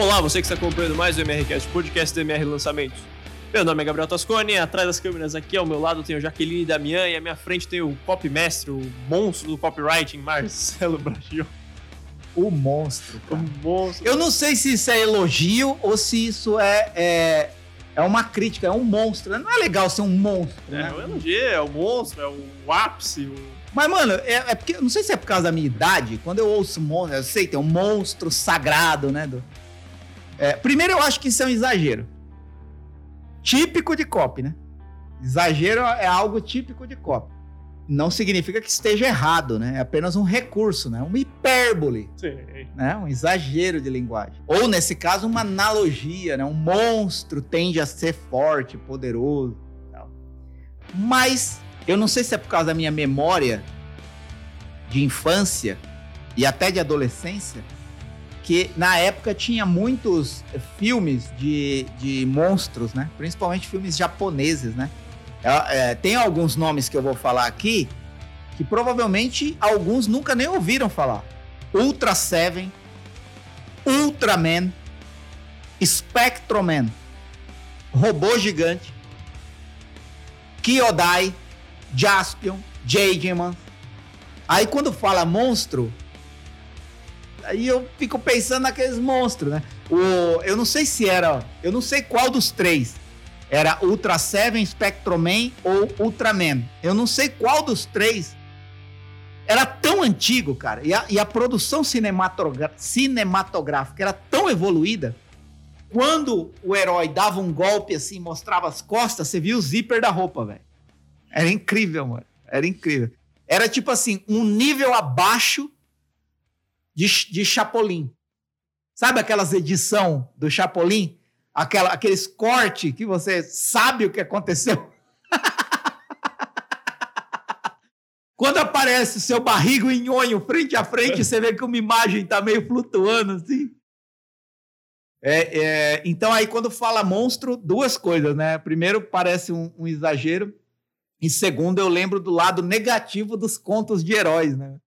Olá, você que está acompanhando mais o MRCast, podcast do MR Lançamentos. Meu nome é Gabriel Tascone, atrás das câmeras aqui ao meu lado tem o Jaqueline Damian e à minha frente tem o copymestre, o monstro do copywriting, Marcelo Brasil. O monstro. O monstro. Eu não sei se isso é elogio ou se isso é, é, é uma crítica, é um monstro. Não é legal ser um monstro, É, né? o elogio, é o monstro, é o ápice, o... Mas, mano, é, é porque, não sei se é por causa da minha idade, quando eu ouço monstro, eu sei, tem um monstro sagrado, né? do- É, primeiro, eu acho que isso é um exagero. Típico de copy, né? Exagero é algo típico de copy. Não significa que esteja errado, né? É apenas um recurso, né? Uma hipérbole. Sim. né? Um exagero de linguagem. Ou, nesse caso, uma analogia, né? Um monstro tende a ser forte, poderoso. tal. Mas, eu não sei se é por causa da minha memória de infância e até de adolescência, que na época tinha muitos filmes de, de monstros, né? Principalmente filmes japoneses, né? É, é, tem alguns nomes que eu vou falar aqui que provavelmente alguns nunca nem ouviram falar. Ultra Seven, Ultraman, Spectroman, Robô Gigante, Kyodai, Jaspion, Jageman. Aí quando fala monstro, aí eu fico pensando naqueles monstros, né? O, eu não sei se era, eu não sei qual dos três. Era Ultra Seven, Spectroman ou Ultraman. Eu não sei qual dos três era tão antigo, cara, e a, e a produção cinematográfica era tão evoluída. Quando o herói dava um golpe assim, mostrava as costas, você via o zíper da roupa, velho. Era incrível, mano. Era incrível. Era tipo assim, um nível abaixo de, de Chapolin. Sabe aquelas edição do Chapolin? Aquela, aqueles cortes que você sabe o que aconteceu? Quando aparece o seu barrigo nhonho frente a frente, você vê que uma imagem tá meio flutuando assim. É, é, então aí quando fala monstro, duas coisas, né? Primeiro parece um, um exagero e segundo eu lembro do lado negativo dos contos de heróis, né?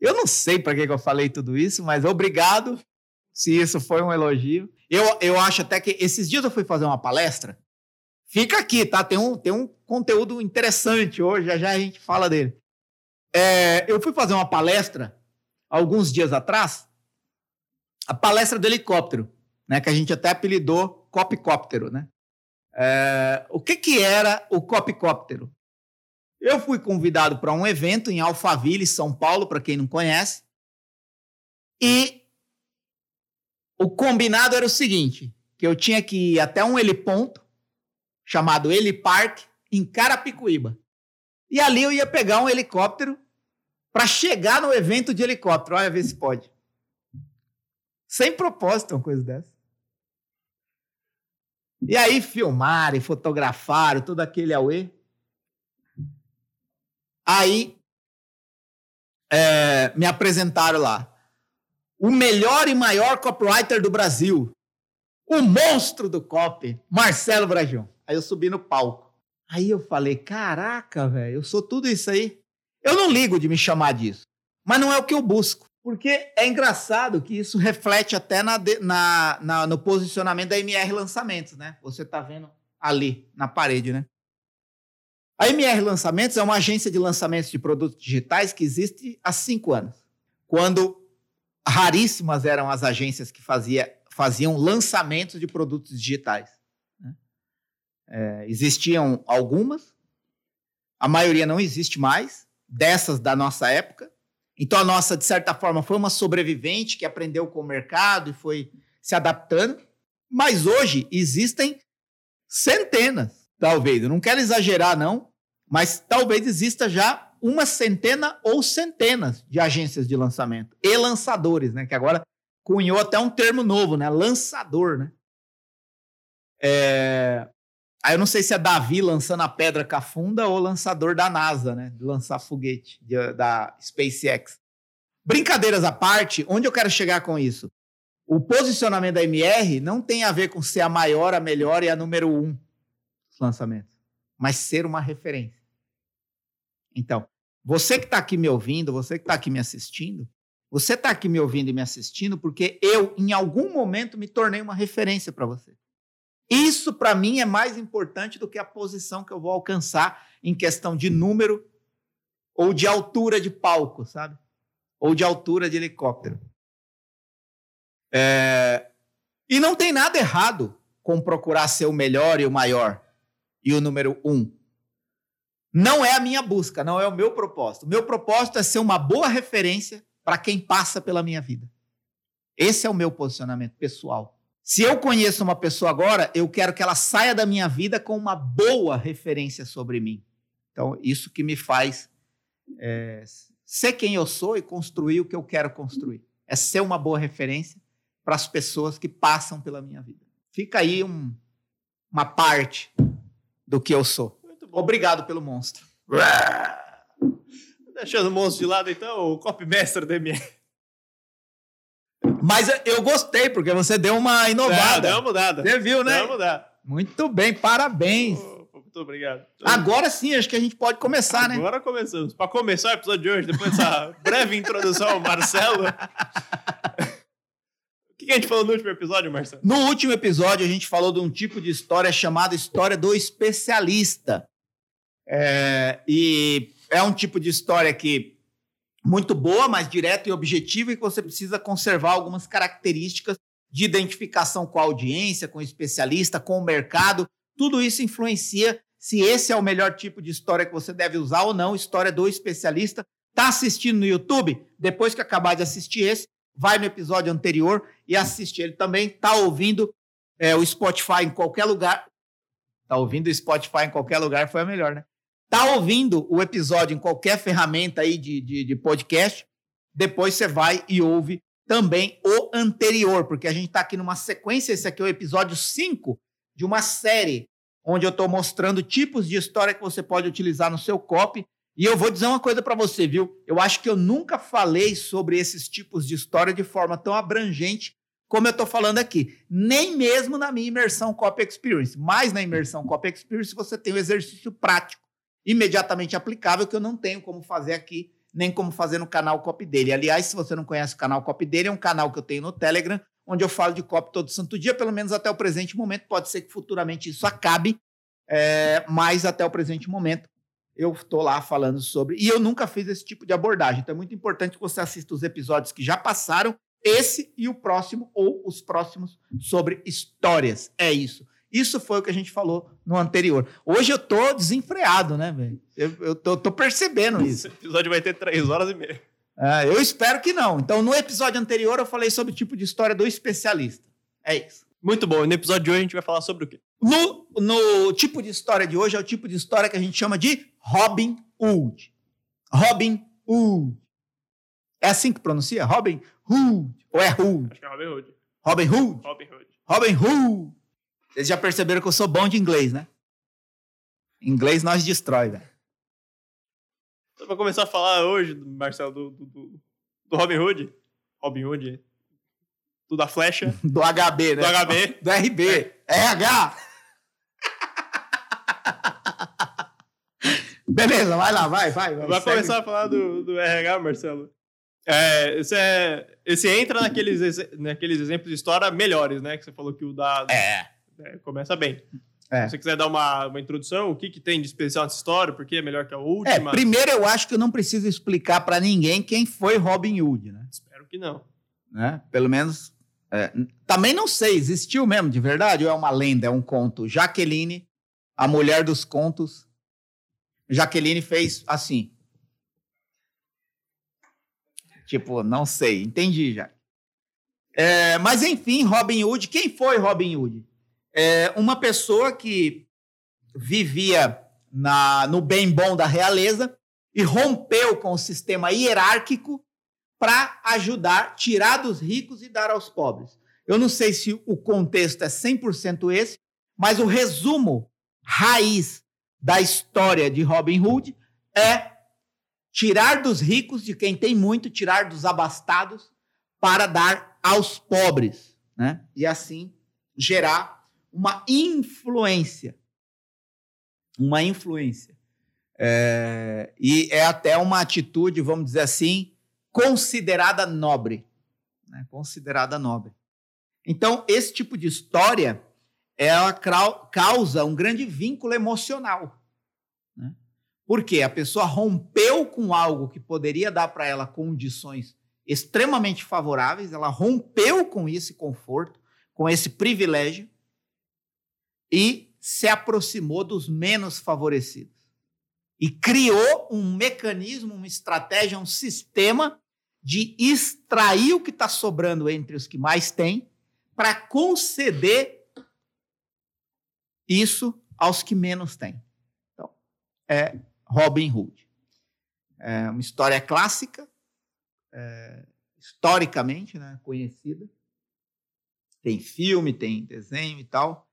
Eu não sei para que, que eu falei tudo isso, mas obrigado se isso foi um elogio. Eu, eu acho até que esses dias eu fui fazer uma palestra. Fica aqui, tá? Tem um, tem um conteúdo interessante hoje, já já a gente fala dele. É, eu fui fazer uma palestra alguns dias atrás, a palestra do helicóptero, né? Que a gente até apelidou copicóptero, né? É, o que que era o copicóptero? Eu fui convidado para um evento em Alphaville, São Paulo, para quem não conhece, e o combinado era o seguinte, que eu tinha que ir até um heliponto, chamado Helipark, em Carapicuíba. E ali eu ia pegar um helicóptero para chegar no evento de helicóptero. Olha, ver se pode. Sem propósito, uma coisa dessa. E aí filmaram fotografaram todo aquele auê. Aí é, me apresentaram lá. O melhor e maior copywriter do Brasil. O monstro do copy, Marcelo Brajão. Aí eu subi no palco. Aí eu falei, caraca, velho, eu sou tudo isso aí. Eu não ligo de me chamar disso, mas não é o que eu busco. Porque é engraçado que isso reflete até na, na- na- no posicionamento da MR Lançamentos, né? Você tá vendo ali, na parede, né? A MR Lançamentos é uma agência de lançamentos de produtos digitais que existe há cinco anos. Quando raríssimas eram as agências que fazia, faziam lançamentos de produtos digitais. né? É, existiam algumas, a maioria não existe mais, dessas da nossa época. Então a nossa, de certa forma, foi uma sobrevivente que aprendeu com o mercado e foi se adaptando. Mas hoje existem centenas, talvez. Eu não quero exagerar, não, mas talvez exista já uma centena ou centenas de agências de lançamento e lançadores, né? Que agora cunhou até um termo novo, né? Lançador, né? É... Aí eu não sei se é Davi lançando a pedra cafunda ou lançador da NASA, né? De lançar foguete de- da SpaceX. Brincadeiras à parte, onde eu quero chegar com isso? O posicionamento da MR não tem a ver com ser a maior, a melhor e a número um dos lançamentos, mas ser uma referência. Então, você que está aqui me ouvindo, você que está aqui me assistindo, Você está aqui me ouvindo e me assistindo porque eu, em algum momento, me tornei uma referência para você. Isso, para mim, é mais importante do que a posição que eu vou alcançar em questão de número ou de altura de palco, sabe? Ou de altura de helicóptero. É... E não tem nada errado com procurar ser o melhor e o maior e o número um. Não é a minha busca, não é o meu propósito. O meu propósito é ser uma boa referência para quem passa pela minha vida. Esse é o meu posicionamento pessoal. Se eu conheço uma pessoa agora, eu quero que ela saia da minha vida com uma boa referência sobre mim. Então, isso que me faz é, ser quem eu sou e construir o que eu quero construir. É ser uma boa referência para as pessoas que passam pela minha vida. Fica aí um, uma parte do que eu sou. Obrigado pelo monstro. Deixando o monstro de lado, então, o copy mestre da MR. Mas eu gostei, porque você deu uma inovada. Deu uma mudada. Você viu, né? Deu uma mudada. Muito bem, parabéns. Oh, muito obrigado. Agora sim, acho que a gente pode começar, né? Agora começamos. Para começar o episódio de hoje, depois dessa breve introdução ao Marcelo. Que a gente falou no último episódio, Marcelo? No último episódio, a gente falou de um tipo de história chamada história do especialista. É, e é um tipo de história que muito boa, mas direta e objetiva, e que você precisa conservar algumas características de identificação com a audiência, com o especialista, com o mercado. Tudo isso influencia se esse é o melhor tipo de história que você deve usar ou não. História do especialista. Está assistindo no YouTube? Depois que acabar de assistir esse, vai no episódio anterior e assiste ele também. Está ouvindo é, o Spotify em qualquer lugar. Está ouvindo o Spotify em qualquer lugar, foi a melhor, né? Tá ouvindo o episódio em qualquer ferramenta aí de, de, de podcast, depois você vai e ouve também o anterior, porque a gente está aqui numa sequência, esse aqui é o episódio 5 de uma série onde eu estou mostrando tipos de história que você pode utilizar no seu copy. E eu vou dizer uma coisa para você, viu? Eu acho que eu nunca falei sobre esses tipos de história de forma tão abrangente como eu estou falando aqui. Nem mesmo na minha imersão Copy Experience. Mas na imersão Copy Experience você tem o um exercício prático imediatamente aplicável que eu não tenho como fazer aqui, nem como fazer no canal Copy dele. Aliás, se você não conhece o canal Copy dele, é um canal que eu tenho no Telegram, onde eu falo de copy todo santo dia, pelo menos até o presente momento. Pode ser que futuramente isso acabe, é, mas até o presente momento eu estou lá falando sobre. E eu nunca fiz esse tipo de abordagem. Então é muito importante que você assista os episódios que já passaram, esse e o próximo, ou os próximos, sobre histórias. É isso. Isso foi o que a gente falou no anterior. Hoje eu tô desenfreado, né, velho? Eu, eu tô, tô, percebendo isso. Esse episódio vai ter três horas e meia. É, eu espero que não. Então, no episódio anterior, eu falei sobre o tipo de história do especialista. É isso. Muito bom. E no episódio de hoje, a gente vai falar sobre o quê? No, no tipo de história de hoje, é o tipo de história que a gente chama de Robin Hood. Robin Hood. É assim que pronuncia? Robin Hood. Ou é Hood? Acho que é Robin Hood. Robin Hood? Robin Hood. Robin Hood. Vocês já perceberam que eu sou bom de inglês, né? Inglês nós destrói, velho. Então, pra começar a falar hoje, Marcelo, do, do, do Robin Hood. Robin Hood. Do da flecha. Do HB, né? Do HB. Do RB. É. RH. Beleza, vai lá, vai, vai. Vai, vai começar a falar do, do RH, Marcelo. É, esse, é, esse entra naqueles, naqueles exemplos de história melhores, né? Que você falou que o da. É. É, começa bem. É. Se você quiser dar uma, uma introdução, o que, que tem de especial nessa história, por que é melhor que a última? É, primeiro eu acho que eu não preciso explicar para ninguém quem foi Robin Hood, né? Espero que não. Né? Pelo menos. É, também não sei, existiu mesmo de verdade ou é uma lenda, é um conto? Jaqueline, a mulher dos contos. Jaqueline fez assim. Tipo, não sei, entendi já. É, mas enfim, Robin Hood, quem foi Robin Hood? é uma pessoa que vivia na, no bem bom da realeza e rompeu com o sistema hierárquico para ajudar, tirar dos ricos e dar aos pobres. Eu não sei se o contexto é 100% esse, mas o resumo raiz da história de Robin Hood é tirar dos ricos, de quem tem muito, tirar dos abastados, para dar aos pobres, né? E assim gerar uma influência. Uma influência. É, e é até uma atitude, vamos dizer assim, considerada nobre. Né? Considerada nobre. Então, esse tipo de história ela causa um grande vínculo emocional. Né? Porque a pessoa rompeu com algo que poderia dar para ela condições extremamente favoráveis, ela rompeu com esse conforto, com esse privilégio e se aproximou dos menos favorecidos. E criou um mecanismo, uma estratégia, um sistema de extrair o que está sobrando entre os que mais têm para conceder isso aos que menos têm. Então, é Robin Hood. É uma história clássica, é, historicamente né, conhecida. Tem filme, tem desenho e tal.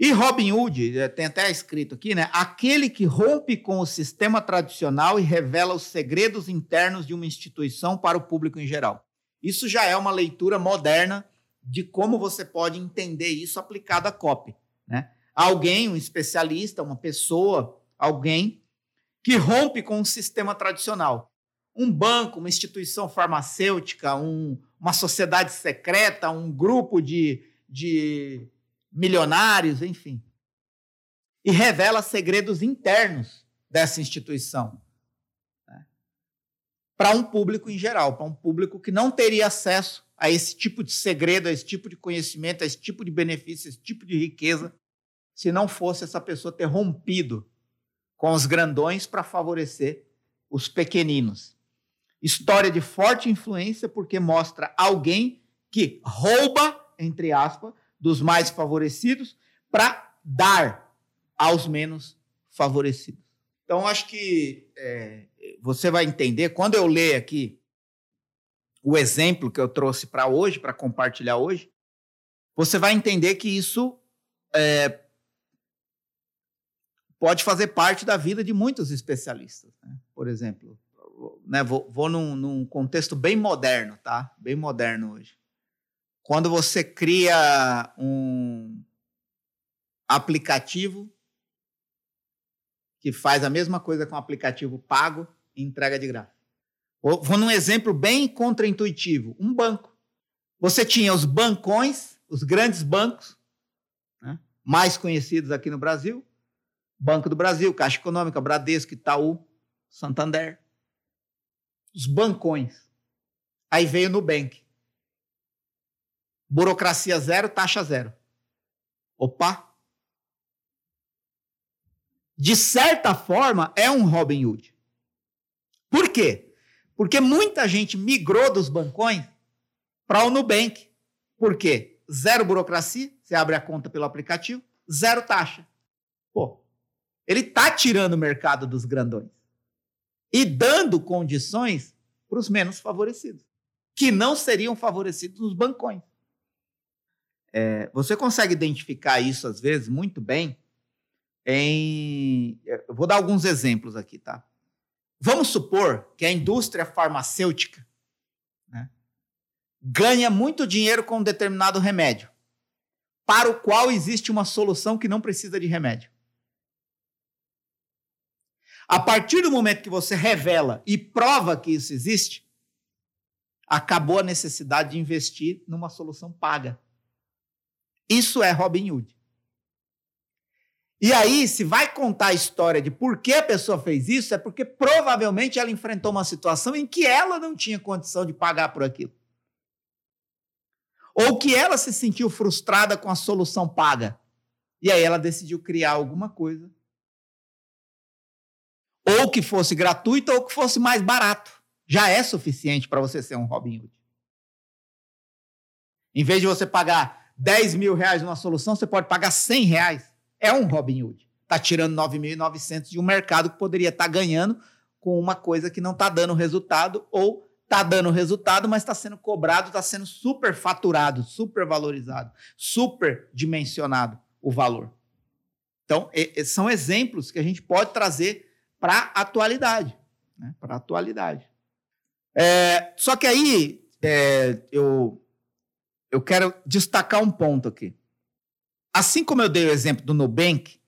E Robin Hood, é, tem até escrito aqui, né? Aquele que rompe com o sistema tradicional e revela os segredos internos de uma instituição para o público em geral. Isso já é uma leitura moderna de como você pode entender isso aplicado à copy. Né? Alguém, um especialista, uma pessoa, alguém que rompe com o sistema tradicional. Um banco, uma instituição farmacêutica, um, uma sociedade secreta, um grupo de, de milionários, enfim. E revela segredos internos dessa instituição. Né? Para um público em geral, para um público que não teria acesso a esse tipo de segredo, a esse tipo de conhecimento, a esse tipo de benefício, a esse tipo de riqueza, se não fosse essa pessoa ter rompido com os grandões para favorecer os pequeninos. História de forte influência porque mostra alguém que rouba, entre aspas, dos mais favorecidos para dar aos menos favorecidos. Então, acho que é, você vai entender, quando eu ler aqui o exemplo que eu trouxe para hoje, para compartilhar hoje, você vai entender que isso é, pode fazer parte da vida de muitos especialistas. Né? Por exemplo, né, vou, vou num, num, contexto bem moderno, tá? Bem moderno hoje. Quando você cria um aplicativo que faz a mesma coisa com um aplicativo pago e entrega de graça. Vou num exemplo bem contraintuitivo: um banco. Você tinha os bancões, os grandes bancos, né, mais conhecidos aqui no Brasil: Banco do Brasil, Caixa Econômica, Bradesco, Itaú, Santander. Os bancões. Aí veio o Nubank. Burocracia zero, taxa zero. Opa! De certa forma, é um Robin Hood. Por quê? Porque muita gente migrou dos bancões para o Nubank. Por quê? Zero burocracia, você abre a conta pelo aplicativo, zero taxa. Pô, ele está tirando o mercado dos grandões e dando condições para os menos favorecidos, que não seriam favorecidos nos bancões. É, você consegue identificar isso, às vezes, muito bem em. Eu vou dar alguns exemplos aqui, tá? Vamos supor que a indústria farmacêutica né, ganha muito dinheiro com um determinado remédio, para o qual existe uma solução que não precisa de remédio. A partir do momento que você revela e prova que isso existe, acabou a necessidade de investir numa solução paga. Isso é Robin Hood. E aí, se vai contar a história de por que a pessoa fez isso, é porque provavelmente ela enfrentou uma situação em que ela não tinha condição de pagar por aquilo. Ou que ela se sentiu frustrada com a solução paga. E aí ela decidiu criar alguma coisa. Ou que fosse gratuito ou que fosse mais barato. Já é suficiente para você ser um Robin Hood. Em vez de você pagar 10 mil reais numa solução, você pode pagar 100 reais. É um Robin Hood. Está tirando 9.900 de um mercado que poderia estar tá ganhando com uma coisa que não está dando resultado ou está dando resultado, mas está sendo cobrado, está sendo super faturado, super valorizado, super dimensionado o valor. Então, são exemplos que a gente pode trazer para a atualidade. Né? Para a atualidade. É, só que aí é, eu eu quero destacar um ponto aqui. Assim como eu dei o exemplo do Nubank,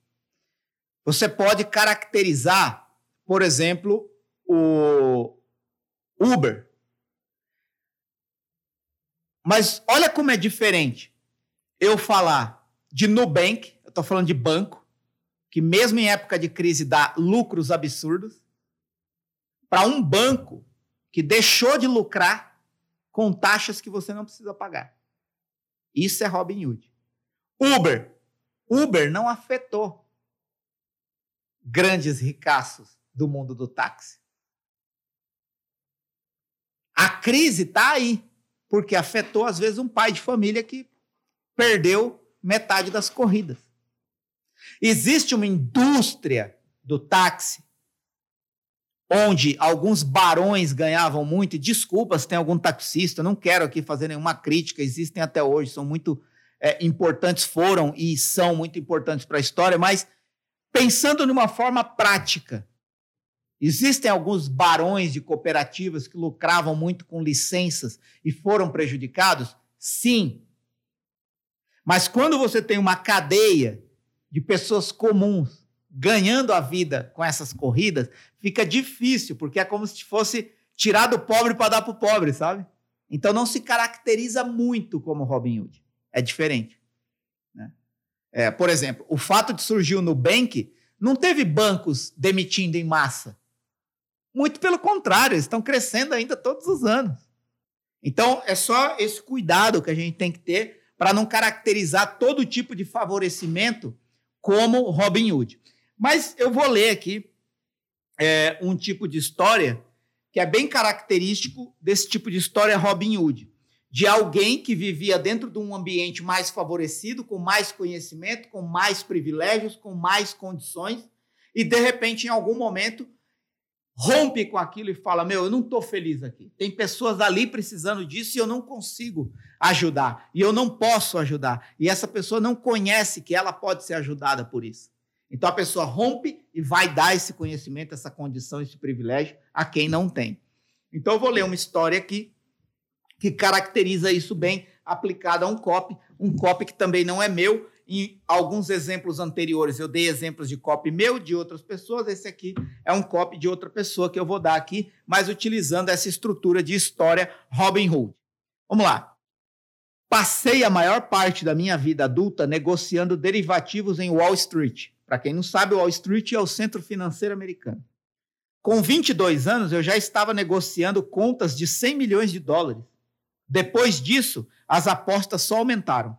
você pode caracterizar, por exemplo, o, Uber. Mas olha como é diferente eu falar de Nubank, eu estou falando de banco, que mesmo em época de crise dá lucros absurdos, para um banco que deixou de lucrar com taxas que você não precisa pagar. Isso é Robin Hood. Uber. Uber não afetou grandes ricaços do mundo do táxi. A crise está aí, porque afetou, às vezes, um pai de família que perdeu metade das corridas. Existe uma indústria do táxi onde alguns barões ganhavam muito, e desculpas, tem algum taxista, não quero aqui fazer nenhuma crítica, existem até hoje, são muito é, importantes, foram e são muito importantes para a história, mas pensando numa forma prática, existem alguns barões de cooperativas que lucravam muito com licenças e foram prejudicados? Sim. Mas quando você tem uma cadeia de pessoas comuns ganhando a vida com essas corridas, fica difícil, porque é como se fosse tirar do pobre para dar para o pobre, sabe? Então não se caracteriza muito como Robin Hood. É diferente. Né? É, por exemplo, o fato de surgir o Nubank não teve bancos demitindo em massa. Muito pelo contrário, eles estão crescendo ainda todos os anos. Então é só esse cuidado que a gente tem que ter para não caracterizar todo tipo de favorecimento como Robin Hood. Mas eu vou ler aqui é, um tipo de história que é bem característico desse tipo de história Robin Hood, de alguém que vivia dentro de um ambiente mais favorecido, com mais conhecimento, com mais privilégios, com mais condições, e de repente, em algum momento, rompe com aquilo e fala: Meu, eu não estou feliz aqui. Tem pessoas ali precisando disso e eu não consigo ajudar. E eu não posso ajudar. E essa pessoa não conhece que ela pode ser ajudada por isso. Então a pessoa rompe e vai dar esse conhecimento, essa condição, esse privilégio a quem não tem. Então eu vou ler uma história aqui que caracteriza isso bem aplicada a um copy, um copy que também não é meu. Em alguns exemplos anteriores eu dei exemplos de copy meu, de outras pessoas. Esse aqui é um copy de outra pessoa que eu vou dar aqui, mas utilizando essa estrutura de história Robin Hood. Vamos lá. Passei a maior parte da minha vida adulta negociando derivativos em Wall Street para quem não sabe, o Wall Street é o centro financeiro americano. Com 22 anos, eu já estava negociando contas de 100 milhões de dólares. Depois disso, as apostas só aumentaram.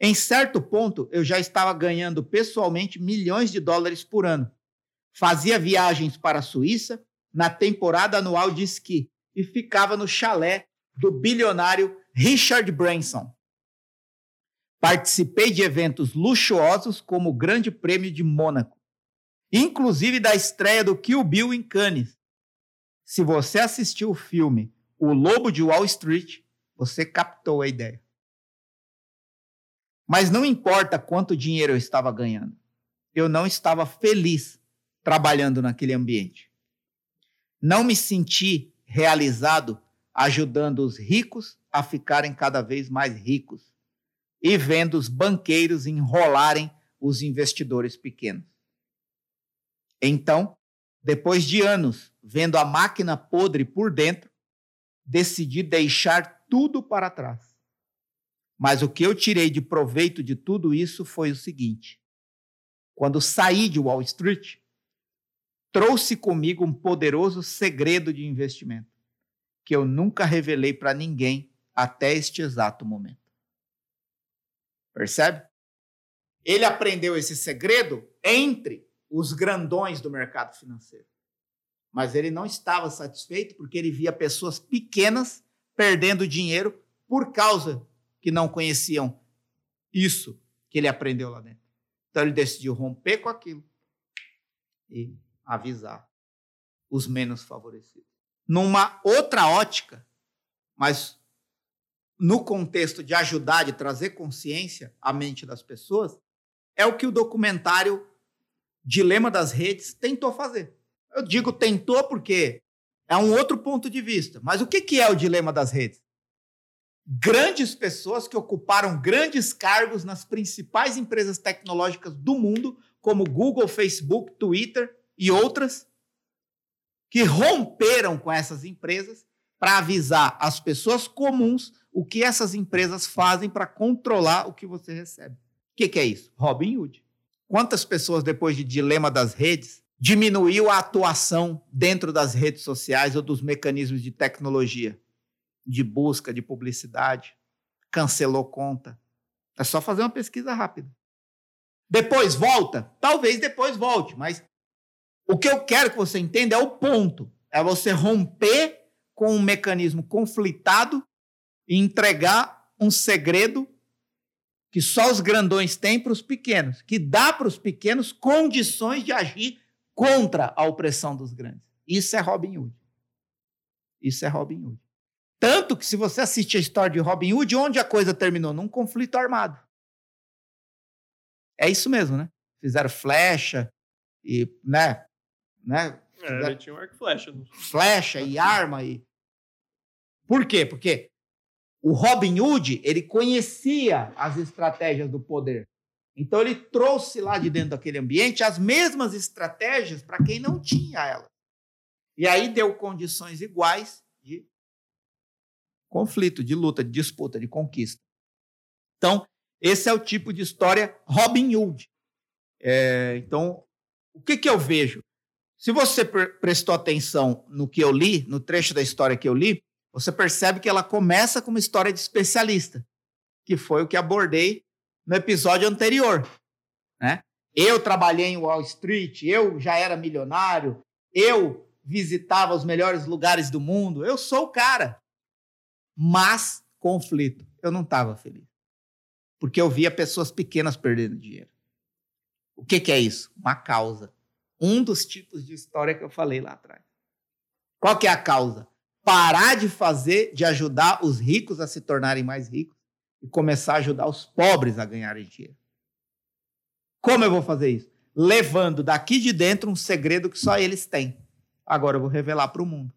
Em certo ponto, eu já estava ganhando pessoalmente milhões de dólares por ano. Fazia viagens para a Suíça na temporada anual de esqui e ficava no chalé do bilionário Richard Branson. Participei de eventos luxuosos como o Grande Prêmio de Mônaco, inclusive da estreia do Kill Bill em Cannes. Se você assistiu o filme O Lobo de Wall Street, você captou a ideia. Mas não importa quanto dinheiro eu estava ganhando, eu não estava feliz trabalhando naquele ambiente. Não me senti realizado ajudando os ricos a ficarem cada vez mais ricos e vendo os banqueiros enrolarem os investidores pequenos. Então, depois de anos vendo a máquina podre por dentro, decidi deixar tudo para trás. Mas o que eu tirei de proveito de tudo isso foi o seguinte: quando saí de Wall Street, trouxe comigo um poderoso segredo de investimento que eu nunca revelei para ninguém até este exato momento. Percebe? Ele aprendeu esse segredo entre os grandões do mercado financeiro. Mas ele não estava satisfeito porque ele via pessoas pequenas perdendo dinheiro por causa que não conheciam isso que ele aprendeu lá dentro. Então ele decidiu romper com aquilo e avisar os menos favorecidos. Numa outra ótica, mas no contexto de ajudar, de trazer consciência à mente das pessoas, é o que o documentário Dilema das Redes tentou fazer. Eu digo tentou porque é um outro ponto de vista. Mas o que é o dilema das redes? Grandes pessoas que ocuparam grandes cargos nas principais empresas tecnológicas do mundo, como Google, Facebook, Twitter e outras, que romperam com essas empresas para avisar as pessoas comuns o que essas empresas fazem para controlar o que você recebe. O que, que é isso? Robin Hood. Quantas pessoas, depois de dilema das redes, diminuiu a atuação dentro das redes sociais ou dos mecanismos de tecnologia, de busca, de publicidade, cancelou conta. É só fazer uma pesquisa rápida. Depois volta? Talvez depois volte, mas o que eu quero que você entenda é o ponto. É você romper com um mecanismo conflitado e entregar um segredo que só os grandões têm para os pequenos, que dá para os pequenos condições de agir contra a opressão dos grandes. Isso é Robin Hood. Isso é Robin Hood. Tanto que se você assistir a história de Robin Hood, onde a coisa terminou? Num conflito armado. É isso mesmo, né? Fizeram flecha e, né? né? É, ele tinha um arco e flecha. Flecha e arma e... Por quê? Porque o Robin Hood, ele conhecia as estratégias do poder. Então ele trouxe lá de dentro daquele ambiente as mesmas estratégias para quem não tinha ela. E aí deu condições iguais de conflito, de luta, de disputa, de conquista. Então, esse é o tipo de história Robin Hood. É, então, o que, que eu vejo? Se você prestou atenção no que eu li, no trecho da história que eu li, você percebe que ela começa com uma história de especialista, que foi o que abordei no episódio anterior. Né? Eu trabalhei em Wall Street, eu já era milionário, eu visitava os melhores lugares do mundo, eu sou o cara. Mas, conflito, eu não estava feliz. Porque eu via pessoas pequenas perdendo dinheiro. O que, que é isso? Uma causa. Um dos tipos de história que eu falei lá atrás. Qual que é a causa? Parar de fazer, de ajudar os ricos a se tornarem mais ricos e começar a ajudar os pobres a ganharem dinheiro. Como eu vou fazer isso? Levando daqui de dentro um segredo que só eles têm. Agora eu vou revelar para o mundo,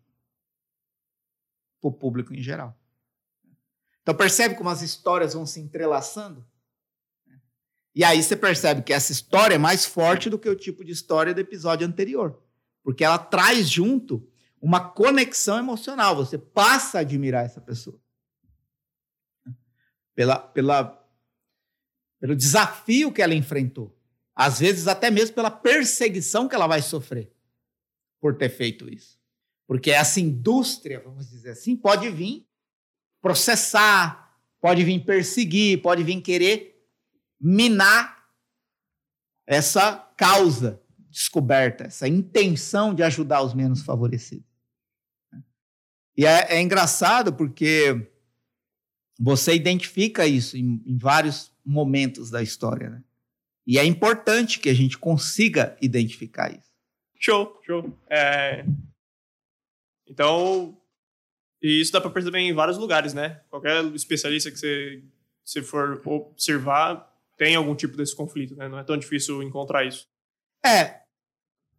para o público em geral. Então percebe como as histórias vão se entrelaçando? E aí você percebe que essa história é mais forte do que o tipo de história do episódio anterior, porque ela traz junto uma conexão emocional. Você passa a admirar essa pessoa. Pela, pela, pelo desafio que ela enfrentou. Às vezes, até mesmo pela perseguição que ela vai sofrer por ter feito isso. Porque essa indústria, vamos dizer assim, pode vir processar, pode vir perseguir, pode vir querer minar essa causa descoberta, essa intenção de ajudar os menos favorecidos. E é, é engraçado porque você identifica isso em, em, vários momentos da história, né? E é importante que a gente consiga identificar isso. Show, show. É... Então, e isso dá para perceber em vários lugares, né? Qualquer especialista que você, você for observar tem algum tipo desse conflito, né? Não é tão difícil encontrar isso. É,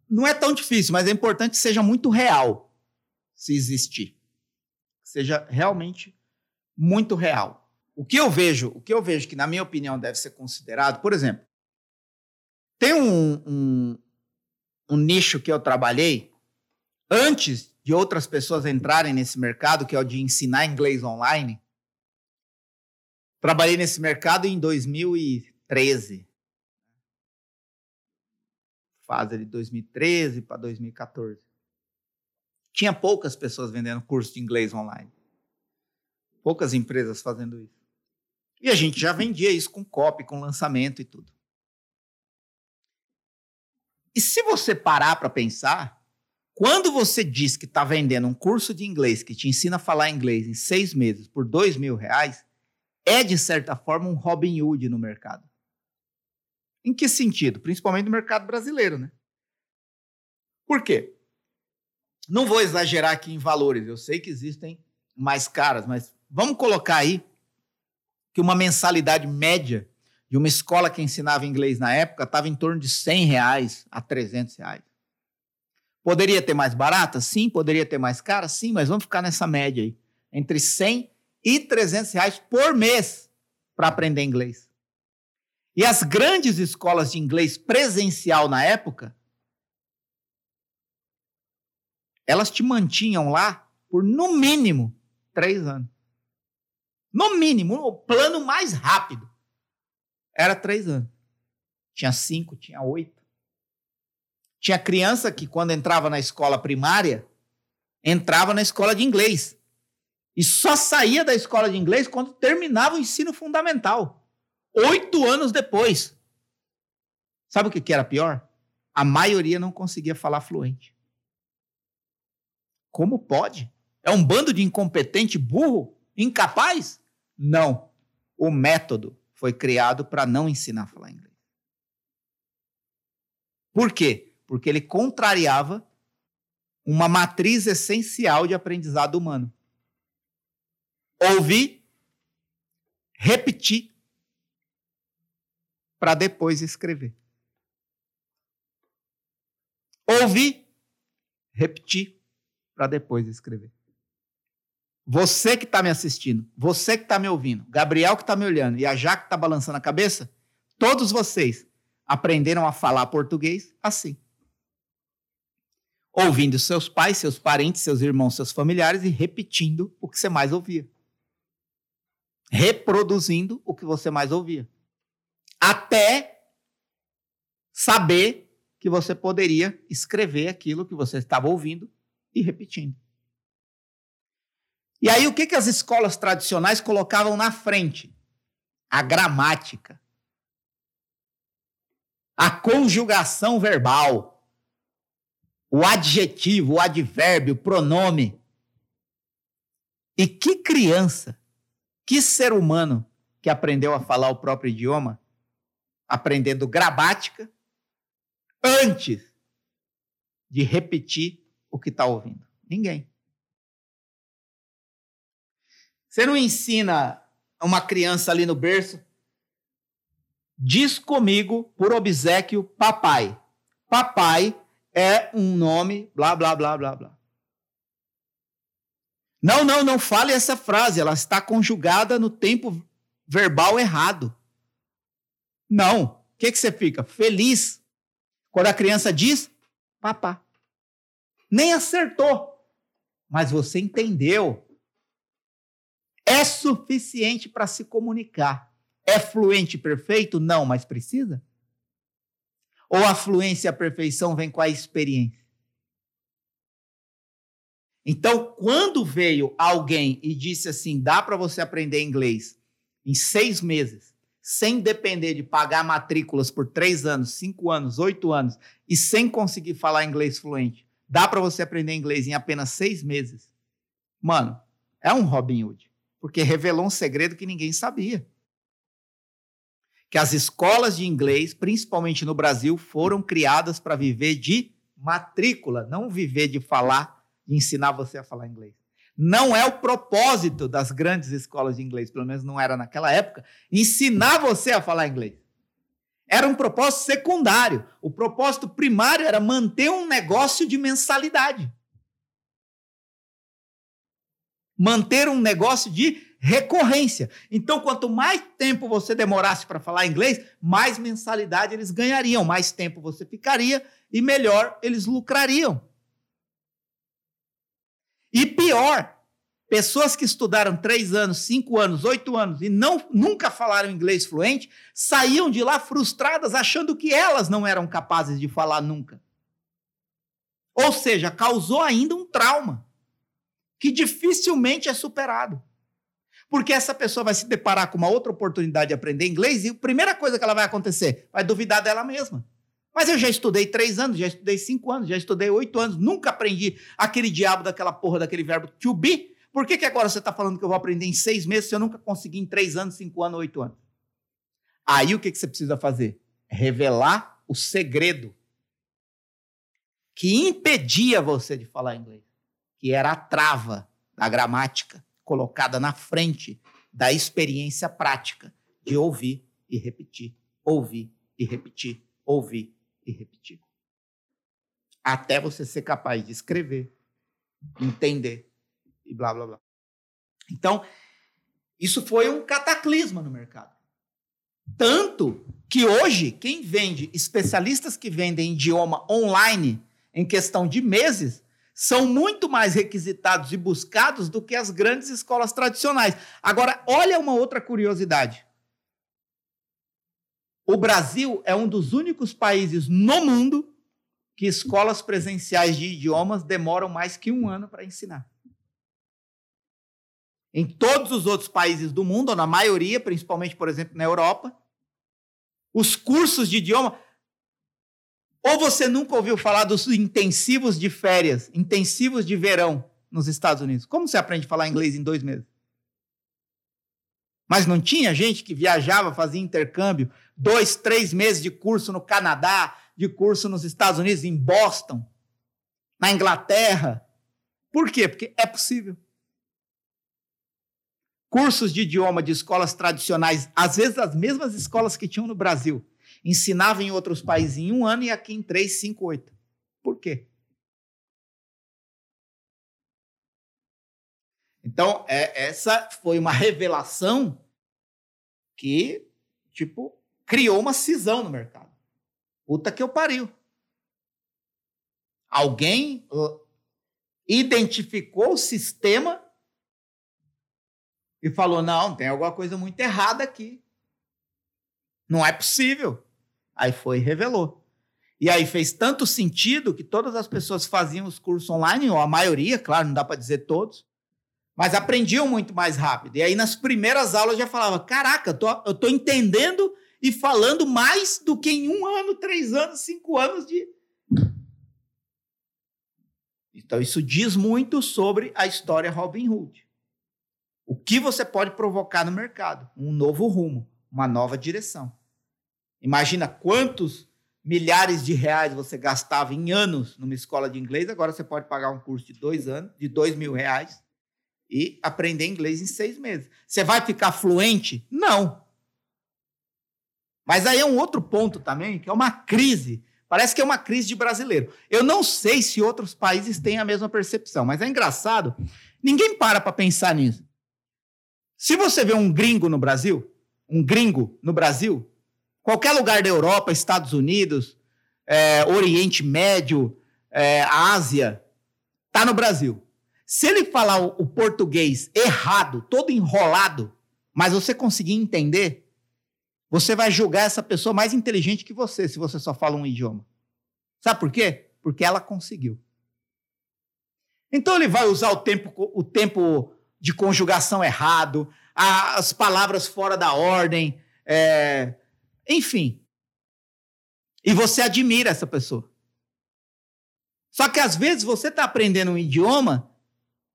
não é tão difícil, mas é importante que seja muito real se existir seja realmente muito real. O que eu vejo, o que eu vejo que na minha opinião deve ser considerado, por exemplo, tem um, um, um nicho que eu trabalhei antes de outras pessoas entrarem nesse mercado, que é o de ensinar inglês online. Trabalhei nesse mercado em 2013. Fase de 2013 para 2014. Tinha poucas pessoas vendendo curso de inglês online. Poucas empresas fazendo isso. E a gente já vendia isso com copy, com lançamento e tudo. E se você parar para pensar, quando você diz que está vendendo um curso de inglês que te ensina a falar inglês em seis meses por dois mil reais, é de certa forma um Robin Hood no mercado. Em que sentido? Principalmente no mercado brasileiro, né? Por quê? Não vou exagerar aqui em valores, eu sei que existem mais caras, mas vamos colocar aí que uma mensalidade média de uma escola que ensinava inglês na época estava em torno de 100 reais a 300 reais. Poderia ter mais barata? Sim. Poderia ter mais cara? Sim, mas vamos ficar nessa média aí. Entre 100 e 300 reais por mês para aprender inglês. E as grandes escolas de inglês presencial na época elas te mantinham lá por no mínimo três anos. No mínimo, o plano mais rápido era três anos. Tinha cinco, tinha oito. Tinha criança que, quando entrava na escola primária, entrava na escola de inglês. E só saía da escola de inglês quando terminava o ensino fundamental. Oito anos depois. Sabe o que era pior? A maioria não conseguia falar fluente. Como pode? É um bando de incompetente, burro, incapaz? Não. O método foi criado para não ensinar a falar inglês. Por quê? Porque ele contrariava uma matriz essencial de aprendizado humano. Ouvir, repetir, para depois escrever. Ouvir, repetir, para depois escrever. Você que está me assistindo, você que está me ouvindo, Gabriel que está me olhando e a Jaque que está balançando a cabeça, todos vocês aprenderam a falar português assim. Ouvindo seus pais, seus parentes, seus irmãos, seus familiares e repetindo o que você mais ouvia. Reproduzindo o que você mais ouvia. Até saber que você poderia escrever aquilo que você estava ouvindo e repetindo. E aí, o que, que as escolas tradicionais colocavam na frente? A gramática, a conjugação verbal, o adjetivo, o advérbio, o pronome. E que criança, que ser humano que aprendeu a falar o próprio idioma, aprendendo gramática, antes de repetir o que está ouvindo? Ninguém. Você não ensina uma criança ali no berço? Diz comigo, por obsequio, papai. Papai é um nome, blá, blá, blá, blá, blá. Não, não, não fale essa frase, ela está conjugada no tempo verbal errado. Não. O que, que você fica? Feliz. Quando a criança diz, papá. Nem acertou, mas você entendeu é suficiente para se comunicar. É fluente perfeito? Não, mas precisa? Ou a fluência e a perfeição vem com a experiência? Então, quando veio alguém e disse assim: dá para você aprender inglês em seis meses, sem depender de pagar matrículas por três anos, cinco anos, oito anos, e sem conseguir falar inglês fluente, dá para você aprender inglês em apenas seis meses? Mano, é um Robin Hood porque revelou um segredo que ninguém sabia. Que as escolas de inglês, principalmente no Brasil, foram criadas para viver de matrícula, não viver de falar, de ensinar você a falar inglês. Não é o propósito das grandes escolas de inglês, pelo menos não era naquela época, ensinar você a falar inglês. Era um propósito secundário. O propósito primário era manter um negócio de mensalidade manter um negócio de recorrência. Então, quanto mais tempo você demorasse para falar inglês, mais mensalidade eles ganhariam, mais tempo você ficaria e melhor eles lucrariam. E pior, pessoas que estudaram três anos, cinco anos, oito anos e não, nunca falaram inglês fluente, saíam de lá frustradas, achando que elas não eram capazes de falar nunca. Ou seja, causou ainda um trauma que dificilmente é superado. Porque essa pessoa vai se deparar com uma outra oportunidade de aprender inglês e a primeira coisa que ela vai acontecer vai duvidar dela mesma. Mas eu já estudei três anos, já estudei cinco anos, já estudei oito anos, nunca aprendi aquele diabo daquela porra daquele verbo to be. Por que, que agora você está falando que eu vou aprender em seis meses se eu nunca consegui em três anos, cinco anos, oito anos? Aí o que, que você precisa fazer? Revelar o segredo que impedia você de falar inglês que era a trava da gramática colocada na frente da experiência prática de ouvir e repetir, ouvir e repetir, ouvir e repetir. Até você ser capaz de escrever, entender e blá blá blá. Então, isso foi um cataclisma no mercado. Tanto que hoje, quem vende, especialistas que vendem idioma online, em questão de meses, são muito mais requisitados e buscados do que as grandes escolas tradicionais. Agora, olha uma outra curiosidade. O Brasil é um dos únicos países no mundo que escolas presenciais de idiomas demoram mais que um ano para ensinar. Em todos os outros países do mundo, ou na maioria, principalmente, por exemplo, na Europa, os cursos de idioma ou você nunca ouviu falar dos intensivos de férias, intensivos de verão nos Estados Unidos? Como você aprende a falar inglês em dois meses? Mas não tinha gente que viajava, fazia intercâmbio, dois, três meses de curso no Canadá, de curso nos Estados Unidos, em Boston, na Inglaterra. Por quê? Porque é possível. Cursos de idioma de escolas tradicionais, às vezes as mesmas escolas que tinham no Brasil, ensinava em outros países em um ano e aqui em três, cinco, oito. Por quê? Então, é, essa foi uma revelação que, tipo, criou uma cisão no mercado. Puta que eu pariu. Alguém uh, identificou o sistema e falou: não, tem alguma coisa muito errada aqui. Não é possível. Aí foi e revelou. E aí fez tanto sentido que todas as pessoas faziam os cursos online, ou a maioria, claro, não dá para dizer todos, mas aprendiam muito mais rápido. E aí nas primeiras aulas já falava: caraca, eu tô, eu tô entendendo e falando mais do que em um ano, três anos, cinco anos de. Então isso diz muito sobre a história Robin Hood. O que você pode provocar no mercado? Um novo rumo, uma nova direção. Imagina quantos milhares de reais você gastava em anos numa escola de inglês, agora você pode pagar um curso de dois anos, de dois mil reais, e aprender inglês em seis meses. Você vai ficar fluente? Não. Mas aí é um outro ponto também, que é uma crise. Parece que é uma crise de brasileiro. Eu não sei se outros países têm a mesma percepção, mas é engraçado. Ninguém para para pensar nisso. Se você vê um gringo no Brasil, um gringo no Brasil, Qualquer lugar da Europa, Estados Unidos, é, Oriente Médio, é, Ásia, tá no Brasil. Se ele falar o, o português errado, todo enrolado, mas você conseguir entender, você vai julgar essa pessoa mais inteligente que você, se você só fala um idioma. Sabe por quê? Porque ela conseguiu. Então ele vai usar o tempo, o tempo de conjugação errado, as palavras fora da ordem, é, enfim. E você admira essa pessoa. Só que às vezes você está aprendendo um idioma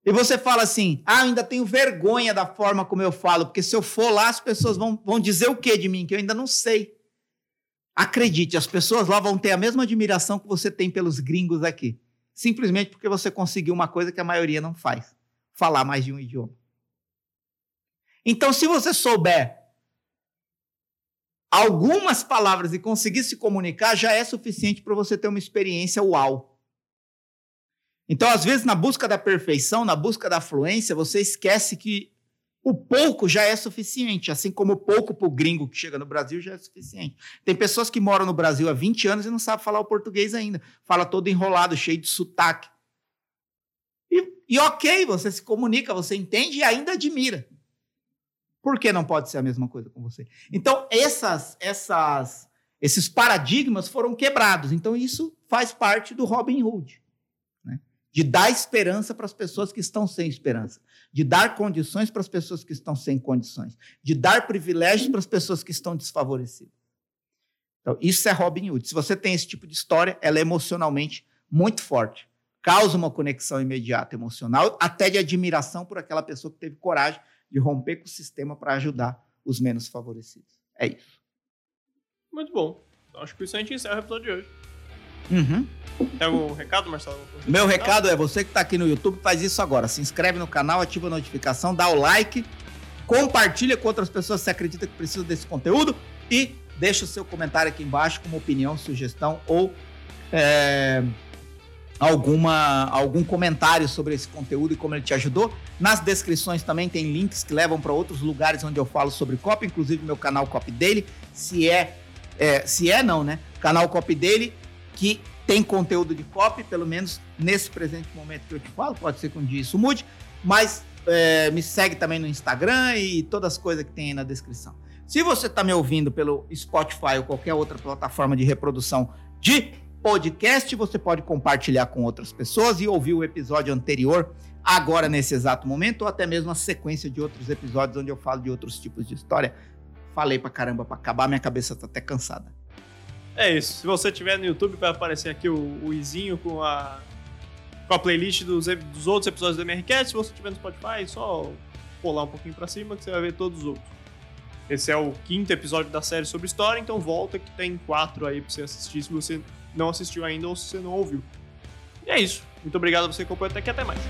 e você fala assim: ah, ainda tenho vergonha da forma como eu falo, porque se eu for lá, as pessoas vão, vão dizer o que de mim, que eu ainda não sei. Acredite, as pessoas lá vão ter a mesma admiração que você tem pelos gringos aqui. Simplesmente porque você conseguiu uma coisa que a maioria não faz: falar mais de um idioma. Então, se você souber algumas palavras e conseguir se comunicar já é suficiente para você ter uma experiência uau. Então, às vezes, na busca da perfeição, na busca da fluência, você esquece que o pouco já é suficiente, assim como o pouco para o gringo que chega no Brasil já é suficiente. Tem pessoas que moram no Brasil há 20 anos e não sabem falar o português ainda. Fala todo enrolado, cheio de sotaque. E, e ok, você se comunica, você entende e ainda admira. Por que não pode ser a mesma coisa com você? Então, essas, essas, esses paradigmas foram quebrados. Então, isso faz parte do Robin Hood. Né? De dar esperança para as pessoas que estão sem esperança. De dar condições para as pessoas que estão sem condições. De dar privilégios para as pessoas que estão desfavorecidas. Então, isso é Robin Hood. Se você tem esse tipo de história, ela é emocionalmente muito forte. Causa uma conexão imediata emocional, até de admiração por aquela pessoa que teve coragem de romper com o sistema para ajudar os menos favorecidos. É isso. Muito bom. Então, acho que isso a gente encerra o episódio de hoje. Uhum. Tem algum recado, Marcelo? Meu recado é você que está aqui no YouTube, faz isso agora. Se inscreve no canal, ativa a notificação, dá o like, compartilha com outras pessoas se acredita que precisa desse conteúdo e deixa o seu comentário aqui embaixo como opinião, sugestão ou é, alguma, algum comentário sobre esse conteúdo e como ele te ajudou. Nas descrições também tem links que levam para outros lugares onde eu falo sobre copy, inclusive meu canal Copy dele, se é, é, se é não, né? Canal Copy dele que tem conteúdo de copy, pelo menos nesse presente momento que eu te falo. Pode ser que um dia isso mude, mas é, me segue também no Instagram e todas as coisas que tem aí na descrição. Se você está me ouvindo pelo Spotify ou qualquer outra plataforma de reprodução de podcast, você pode compartilhar com outras pessoas e ouvir o episódio anterior agora nesse exato momento ou até mesmo a sequência de outros episódios onde eu falo de outros tipos de história. Falei pra caramba pra acabar, minha cabeça tá até cansada. É isso. Se você tiver no YouTube, vai aparecer aqui o, o izinho com a, com a playlist dos, dos outros episódios do MRCast. Se você tiver no Spotify, é só pular um pouquinho pra cima que você vai ver todos os outros. Esse é o quinto episódio da série sobre história, então volta que tem quatro aí pra você assistir se você não assistiu ainda ou se você não ouviu. E é isso. Muito obrigado a você que acompanhou até aqui. Até mais.